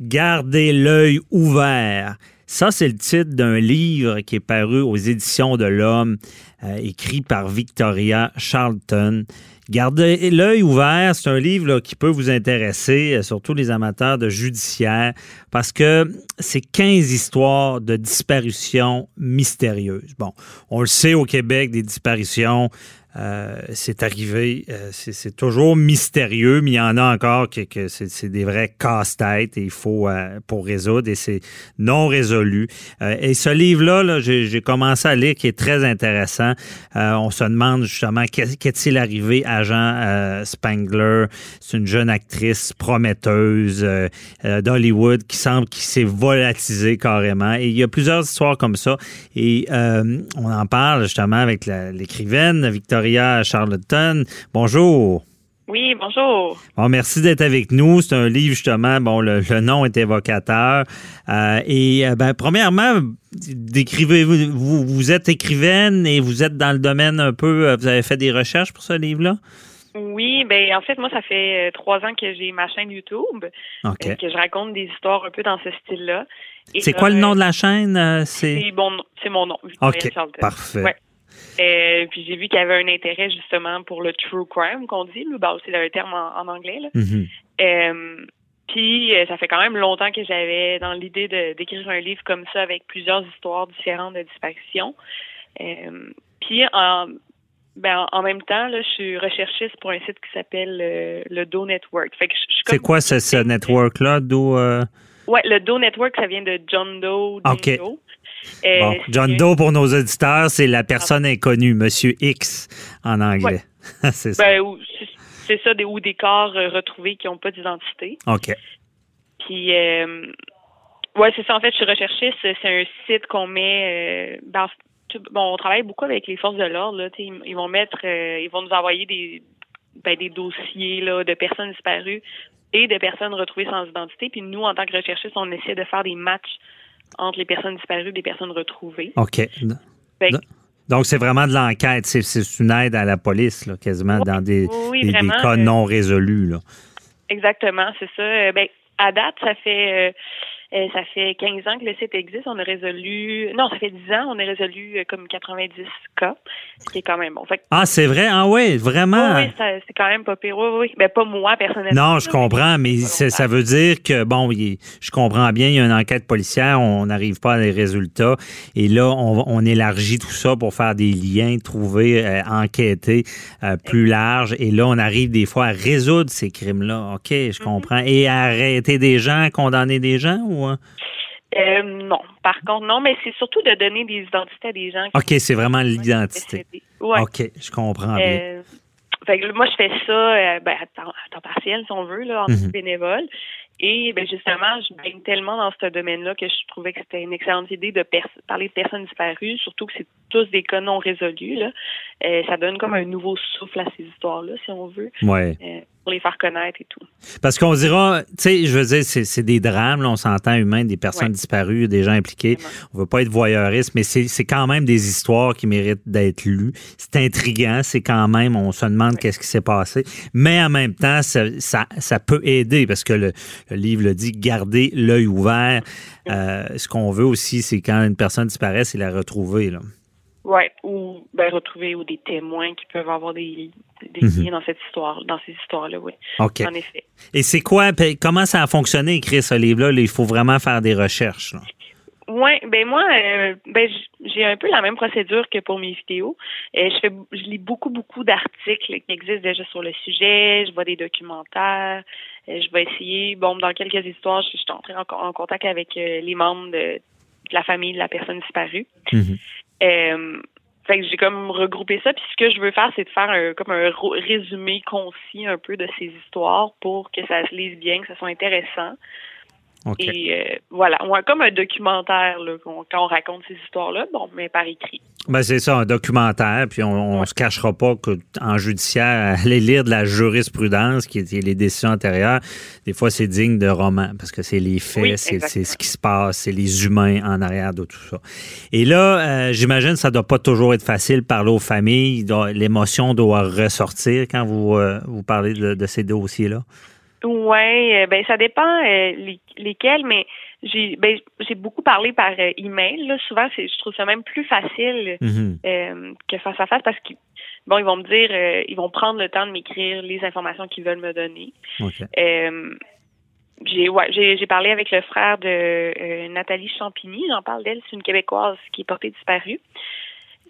Gardez l'œil ouvert. Ça, c'est le titre d'un livre qui est paru aux éditions de l'Homme, euh, écrit par Victoria Charlton. Gardez l'œil ouvert, c'est un livre qui peut vous intéresser, euh, surtout les amateurs de judiciaire, parce que c'est 15 histoires de disparitions mystérieuses. Bon, on le sait au Québec, des disparitions, euh, c'est arrivé. Euh, c'est toujours mystérieux, mais il y en a encore que, c'est des vrais casse-têtes et il faut pour résoudre et c'est non résolu. et ce livre-là, -là, j'ai commencé à lire qui est très intéressant. on se demande justement qu'est-il arrivé à Jean Spangler. C'est une jeune actrice prometteuse d'Hollywood qui semble qu'il s'est volatilisé carrément. Et il y a plusieurs histoires comme ça. Et on en parle justement avec l'écrivaine Victoria Charlotten. Bonjour. Oui, bonjour. Bon, merci d'être avec nous. C'est un livre, justement, bon, le, nom est évocateur. Euh, et, euh, ben, premièrement, décrivez-vous, vous, vous êtes écrivaine et vous êtes dans le domaine un peu, euh, vous avez fait des recherches pour ce livre-là? Oui, ben en fait, moi, ça fait trois ans que j'ai ma chaîne YouTube, que je raconte des histoires un peu dans ce style-là. C'est quoi le nom de la chaîne? C'est? Bon, c'est mon nom. OK, parfait. Euh, puis j'ai vu qu'il y avait un intérêt justement pour le true crime qu'on dit, bah c'est le terme en, anglais. Là. Mm-hmm. Euh, puis euh, ça fait quand même longtemps que j'avais dans l'idée d'écrire un livre comme ça avec plusieurs histoires différentes de disparition. puis en ben, en même temps, là, je suis recherchiste pour un site qui s'appelle le Do Network. C'est quoi ce, ce network-là, Do? Ouais, le Do Network, ça vient de John Doe. OK. Bon, John Doe, pour nos auditeurs, c'est la personne inconnue, Monsieur X en anglais. c'est ça. Ben, c'est ça, des, ou des corps euh, retrouvés qui n'ont pas d'identité. OK. Puis, euh, ouais, c'est ça. En fait, je suis recherchiste. C'est un site qu'on met. Euh, bon, on travaille beaucoup avec les forces de l'ordre. Ils, ils vont mettre, euh, ils vont nous envoyer des, ben, des dossiers là, de personnes disparues et de personnes retrouvées sans identité. Puis nous, en tant que recherchistes, on essaie de faire des matchs entre les personnes disparues et les personnes retrouvées. OK. donc, c'est vraiment de l'enquête. C'est une aide à la police, là, quasiment, dans des, cas euh, non résolus. Là. Exactement, c'est ça. Euh, ben, à date, ça fait euh, ça fait 15 ans que le site existe. On a résolu, non, ça fait 10 ans, on a résolu euh, comme 90 cas, ce qui est quand même bon. ah, c'est vrai? Ah oui, vraiment? Oui, c'est quand même pas pire. Oui, oui. Ben, pas moi, personnellement. Non, je comprends, mais ça veut dire que, bon, je comprends bien, il y a une enquête policière, on n'arrive pas à des résultats. Et là, on, élargit tout ça pour faire des liens, trouver, euh, enquêter plus large. Et là, on arrive des fois à résoudre ces crimes-là. OK, je mm-hmm. comprends. Et à arrêter des gens, condamner des gens? Hein? Euh, non. Par contre, non, mais c'est surtout de donner des identités à des gens. OK, c'est vraiment l'identité. OK, je comprends bien. Euh, moi, je fais ça euh, ben, à, temps, partiel, si on veut, là, en mhm. bénévole. Et ben, justement, je baigne tellement dans ce domaine-là que je trouvais que c'était une excellente idée de parler de personnes disparues, surtout que c'est tous des cas non résolus. Là. ça donne comme un nouveau souffle à ces histoires-là, si on veut. Ouais pour les faire connaître et tout. Parce qu'on dira, tu sais, je veux dire, c'est des drames, là, on s'entend humain, des personnes disparues, des gens impliqués. On veut pas être voyeuriste, mais c'est quand même des histoires qui méritent d'être lues. C'est intriguant, c'est quand même, on se demande qu'est-ce qui s'est passé. Mais en même temps, ça, ça, peut aider parce que le, livre le dit, garder l'œil ouvert. Euh, ce qu'on veut aussi, c'est quand une personne disparaît, c'est la retrouver. Là. Ben, retrouver ou des témoins qui peuvent avoir des, des mhm. liens dans cette histoire, dans ces histoires-là, oui. OK. En effet. Et c'est quoi, comment ça a fonctionné écrire ce livre-là? Il faut vraiment faire des recherches. Oui, ben moi, euh, ben j'ai un peu la même procédure que pour mes vidéos. Euh, je fais, je lis beaucoup, beaucoup d'articles qui existent déjà sur le sujet. Je vois des documentaires. Euh, je vais essayer, bon, dans quelques histoires, je, suis entrée en, contact avec les membres de, la famille de la personne disparue. Mhm. Euh, fait que j'ai comme regroupé ça. Puis ce que je veux faire, c'est de faire un, comme un résumé concis un peu de ces histoires pour que ça se lise bien, que ça soit intéressant. Et euh, voilà, on a comme un documentaire là, quand on raconte ces histoires-là, bon, mais par écrit. Ben c'est ça, un documentaire, puis on, ne se cachera pas qu'en judiciaire, aller lire de la jurisprudence, qui est les décisions antérieures, des fois c'est digne de roman, parce que c'est les faits, c'est ce qui se passe, c'est les humains en arrière de tout ça. Et là, euh, j'imagine que ça doit pas toujours être facile de parler aux familles, l'émotion doit ressortir quand vous, euh, vous parlez de ces dossiers-là. Ouais, ben ça dépend lesquels, mais j'ai ben, j'ai beaucoup parlé par email. Là. Souvent, c'est je trouve ça même plus facile mm-hmm. que face à face parce qu'ils bon, ils vont me dire, ils vont prendre le temps de m'écrire les informations qu'ils veulent me donner. j'ai ouais, j'ai parlé avec le frère de Nathalie Champigny, j'en parle d'elle, c'est une québécoise qui est portée disparue.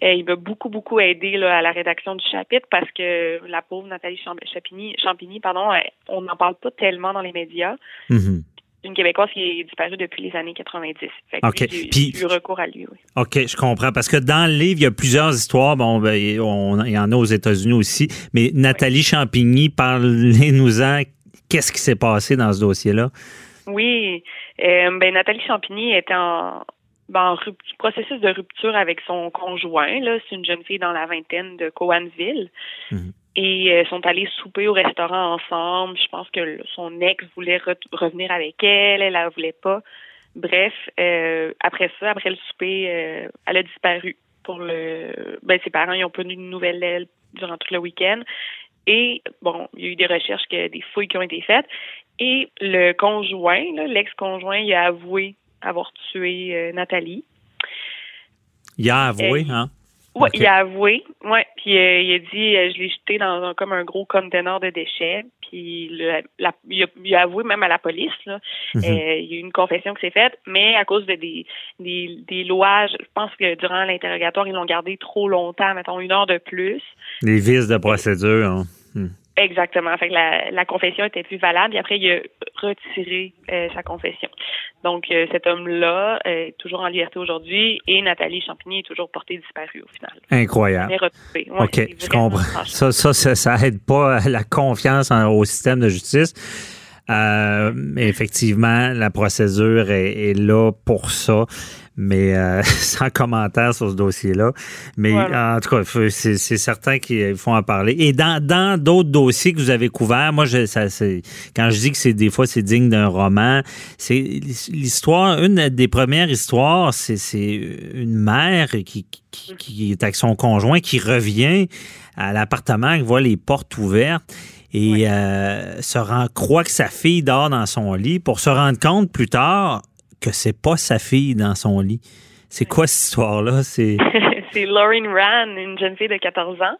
Euh, il m'a beaucoup, beaucoup aidé là, à la rédaction du chapitre parce que la pauvre Nathalie Champigny, Champigny pardon, euh, on n'en parle pas tellement dans les médias. Mm-hmm. une Québécoise qui est disparue depuis les années 90. Fait OK. J'ai eu recours à lui, oui. OK, je comprends. Parce que dans le livre, il y a plusieurs histoires. Bon, ben, il y en a aux États-Unis aussi. Mais Nathalie Champigny, parlez-nous-en. Qu'est-ce qui s'est passé dans ce dossier-là? Oui. Euh, ben, Nathalie Champigny était en, ben, processus de rupture avec son conjoint. Là, c'est une jeune fille dans la vingtaine de Coanville. Mhm. Et euh, sont allés souper au restaurant ensemble. Je pense que son ex voulait revenir avec elle, elle ne voulait pas. Bref, euh, après ça, après le souper, euh, elle a disparu. Pour le, ben, ses parents, ils ont pas eu de nouvelles d'elle durant tout le week-end. Et bon, il y a eu des recherches, que, des fouilles qui ont été faites. Et le conjoint, l'ex-conjoint, il a avoué avoir tué euh, Nathalie. Il a avoué, hein? Oui, il a avoué. Ouais, puis euh, il a dit euh, je l'ai jeté dans un, comme un gros conteneur de déchets. Puis il, a, avoué même à la police. Là. Mhm. il y a eu une confession qui s'est faite, mais à cause de des, des, des lois, je pense que durant l'interrogatoire, ils l'ont gardé trop longtemps, mettons une heure de plus. Les vices de procédure. Hein. Hmm. Exactement. Fait que la, la, confession était plus valable. Et après, il a retiré euh, sa confession. Donc, euh, cet homme-là est toujours en liberté aujourd'hui et Nathalie Champigny est toujours portée disparue au final. Incroyable. OK, je comprends. Ça, ça, ça, aide pas la confiance au système de justice. Euh, effectivement, la procédure est, est là pour ça mais euh, sans commentaire sur ce dossier-là. Mais en tout cas, c'est certain qu'il faut en parler. Et dans d'autres dossiers que vous avez couverts, moi, je, ça, quand je dis que c'est des fois c'est digne d'un roman, c'est l'histoire, une des premières histoires, c'est une mère qui, qui, est avec son conjoint qui revient à l'appartement, qui voit les portes ouvertes et euh, se rend, croit que sa fille dort dans son lit pour se rendre compte plus tard que c'est pas sa fille dans son lit. C'est quoi cette histoire-là? C'est Lauren Rand, une jeune fille de 14 ans.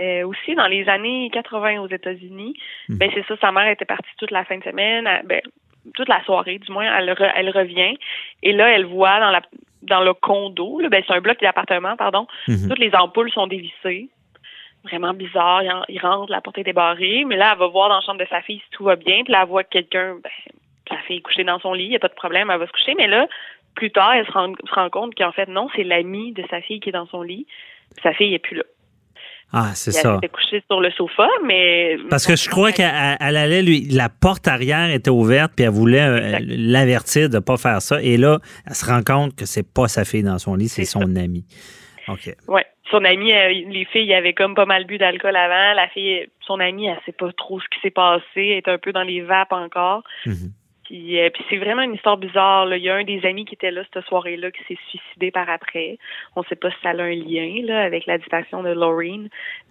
Euh, aussi, dans les années 80 aux États-Unis, hmm. ben c'est ça, sa mère était partie toute la fin de semaine, ben, toute la soirée, du moins, elle, elle revient. Et là, elle voit dans la dans le condo, ben, c'est un bloc d'appartement, pardon, hmm. toutes les ampoules sont dévissées. Vraiment bizarre. Il, rentre, la porte est débarrée, mais là, elle va voir dans la chambre de sa fille si tout va bien, puis là, elle voit quelqu'un ben, sa fille est couchée dans son lit, il n'y a pas de problème, elle va se coucher. Mais là, plus tard, elle se rend, compte qu'en fait, non, c'est l'ami de sa fille qui est dans son lit. Sa fille n'est plus là. Ah, c'est ça. Elle était couchée sur le sofa, mais. Parce que je crois qu'elle allait lui. La porte arrière était ouverte, puis elle voulait euh, l'avertir de ne pas faire ça. Et là, elle se rend compte que c'est pas sa fille dans son lit, c'est son ami. OK. Ouais. Son ami, euh, les filles avaient comme pas mal bu d'alcool avant. La fille, son amie, elle sait pas trop ce qui s'est passé. Elle est un peu dans les vapes encore. Euh, puis, c'est vraiment une histoire bizarre. Il y a un des amis qui était là cette soirée-là qui s'est suicidé par après. On ne sait pas si ça a un lien là, avec la disparition de Laureen.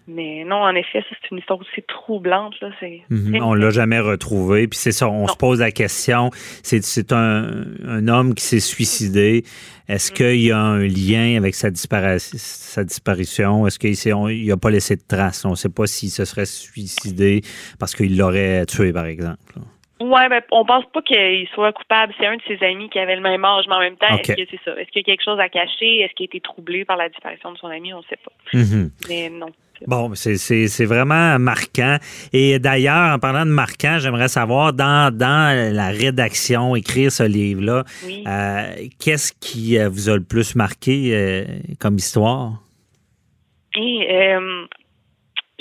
Mais non, en effet, c'est une histoire aussi troublante. Là. C'est mhm. on l'a jamais retrouvé. Puis c'est ça, on se pose la question. C'est un, un homme qui s'est suicidé. Est-ce mhm. qu'il y a un lien avec sa, sa disparition? Est-ce qu'il n'a pas laissé de traces? On ne sait pas s'il se serait suicidé parce qu'il l'aurait tué, par exemple. Ouais, ben, on pense pas qu'il soit coupable. C'est un de ses amis qui avait le même âge, mais en même temps, est-ce que c'est ça? Est-ce qu'il y a quelque chose à cacher? Est-ce qu'il a été troublé par la disparition de son ami? On ne sait pas. Mm-hmm. Mais non. Bon, c'est vraiment marquant. Et d'ailleurs, en parlant de marquant, j'aimerais savoir, dans, dans la rédaction, écrire ce livre-là, euh, qu'est-ce qui euh, vous a le plus marqué euh, comme histoire? Et, euh,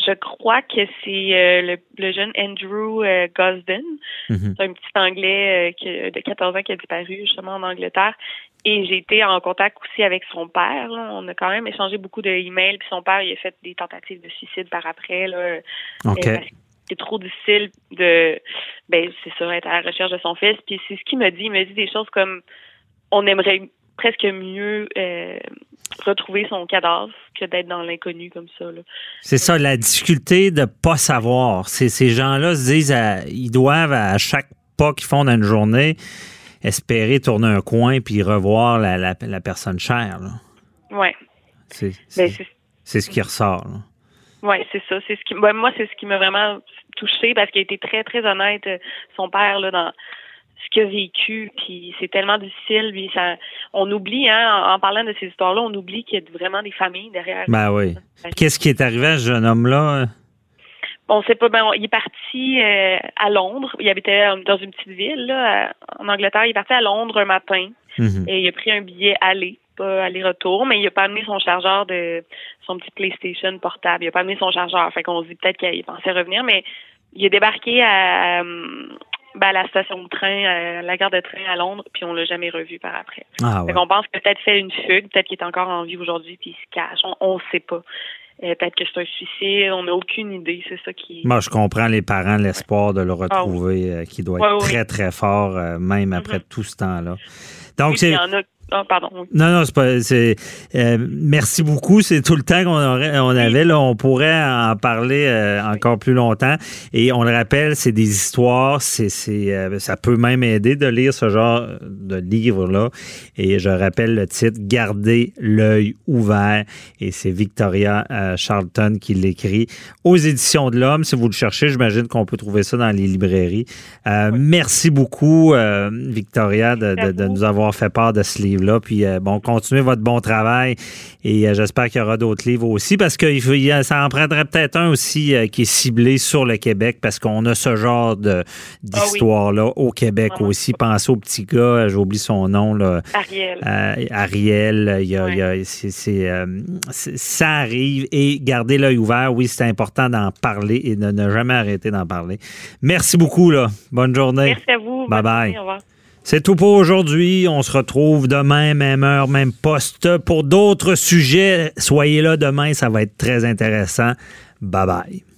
je crois que c'est euh, le, jeune Andrew euh, Gosden. C'est un petit Anglais euh, de 14 ans qui a disparu justement en Angleterre. Et j'ai été en contact aussi avec son père. On a quand même échangé beaucoup d'emails. Puis son père, il a fait des tentatives de suicide par après. Là, c'est trop difficile de, ben c'est ça, être à la recherche de son fils. Puis c'est ce qu'il me dit. Il me dit des choses comme on aimerait presque mieux euh, retrouver son cadavre que d'être dans l'inconnu comme ça. C'est ça, la difficulté de pas savoir. ces gens-là se disent, ils doivent à chaque pas qu'ils font dans une journée espérer tourner un coin puis revoir la, personne chère. Oui. Ben, c'est ce qui ressort. Oui, c'est ça. C'est ce qui, ben, moi, c'est ce qui m'a vraiment touché parce qu'il a été très, très honnête, euh, son père, là, dans ce qu'il a vécu, puis c'est tellement difficile, puis ça, on oublie, hein, en, parlant de ces histoires-là, on oublie qu'il y a vraiment des familles derrière. Ben oui. Qu'est-ce qui est arrivé à ce jeune homme-là? On sait pas. Ben, il est parti euh, à Londres. Il habitait euh, dans une petite ville là, en Angleterre. Il est parti à Londres un matin mhm. et il a pris un billet aller, pas aller-retour, mais il a pas amené son chargeur de son petit PlayStation portable. Il a pas amené son chargeur. Fait qu'on se dit peut-être qu'il pensait revenir, mais il est débarqué à, ben, à la station de train, à la gare de train à Londres, puis on l'a jamais revu par après. Ah, ouais. Qu'on pense a peut-être fait une fugue, peut-être qu'il est encore en vie aujourd'hui, puis il se cache. On ne sait pas. Euh, peut-être que c'est un suicide, on n'a aucune idée, c'est ça qui... Moi, je comprends les parents, l'espoir de le ah retrouver, euh, qui doit être très, très fort, euh, même après mm-hmm. tout ce temps-là. Donc, c'est... Ah, pardon. Non, non, c'est pas. C'est, euh, merci beaucoup. C'est tout le temps qu'on aurait, on avait. Là, on pourrait en parler euh, encore plus longtemps. Et on le rappelle, c'est des histoires. C'est, c'est, euh, ça peut même aider de lire ce genre de livre-là. Et je rappelle le titre Garder l'œil ouvert. Et c'est Victoria Charlton qui l'écrit aux éditions de l'Homme. Si vous le cherchez, j'imagine qu'on peut trouver ça dans les librairies. Merci beaucoup, Victoria, de, de nous avoir fait part de ce livre là Puis, euh, bon, continuez votre bon travail et euh, j'espère qu'il y aura d'autres livres aussi parce que ça en prendrait peut-être un aussi euh, qui est ciblé sur le Québec parce qu'on a ce genre de, d'histoire-là au Québec aussi. Pensez au petit gars, j'oublie son nom. Là, Ariel. Ariel, il y a, ça arrive et gardez l'œil ouvert. Oui, c'est important d'en parler et de ne jamais arrêter d'en parler. Merci beaucoup. Là. Bonne journée. Merci à vous. Bye bye. C'est tout pour aujourd'hui. On se retrouve demain, même heure, même poste pour d'autres sujets. Soyez là demain, ça va être très intéressant. Bye bye.